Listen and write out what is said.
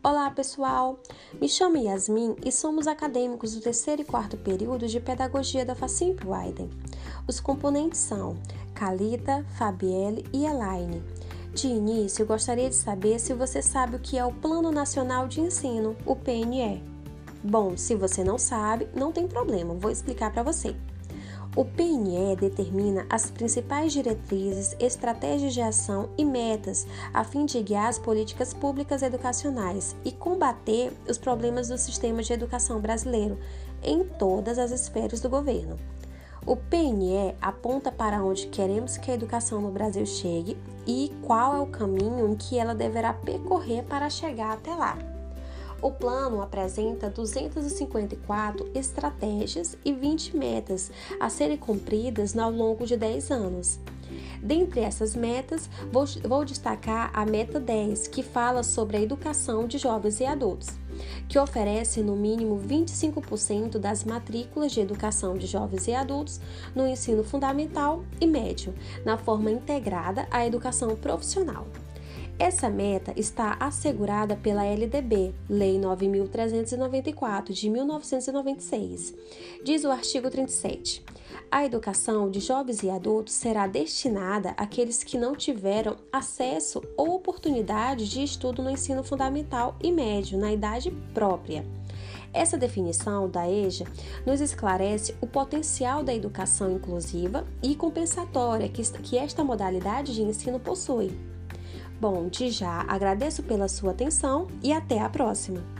Olá, pessoal! Me chamo Yasmin e somos acadêmicos do terceiro e quarto período de Pedagogia da Facimp Widen. Os componentes são Calita, Fabielle e Elaine. De início, gostaria de saber se você sabe o que é o Plano Nacional de Ensino, o PNE. Bom, se você não sabe, não tem problema, vou explicar para você. O PNE determina as principais diretrizes, estratégias de ação e metas a fim de guiar as políticas públicas educacionais e combater os problemas do sistema de educação brasileiro em todas as esferas do governo. O PNE aponta para onde queremos que a educação no Brasil chegue e qual é o caminho em que ela deverá percorrer para chegar até lá. O plano apresenta 254 estratégias e 20 metas a serem cumpridas ao longo de 10 anos. Dentre essas metas, vou, vou, destacar a meta 10, que fala sobre a educação de jovens e adultos, que oferece no mínimo 25% das matrículas de educação de jovens e adultos no ensino fundamental e médio, na forma integrada à educação profissional. Essa meta está assegurada pela LDB, Lei 9394 de 1996. Diz o artigo 37. A educação de jovens e adultos será destinada àqueles que não tiveram acesso ou oportunidade de estudo no ensino fundamental e médio na idade própria. Essa definição da EJA nos esclarece o potencial da educação inclusiva e compensatória que esta modalidade de ensino possui. Bom, de já agradeço pela sua atenção e até a próxima!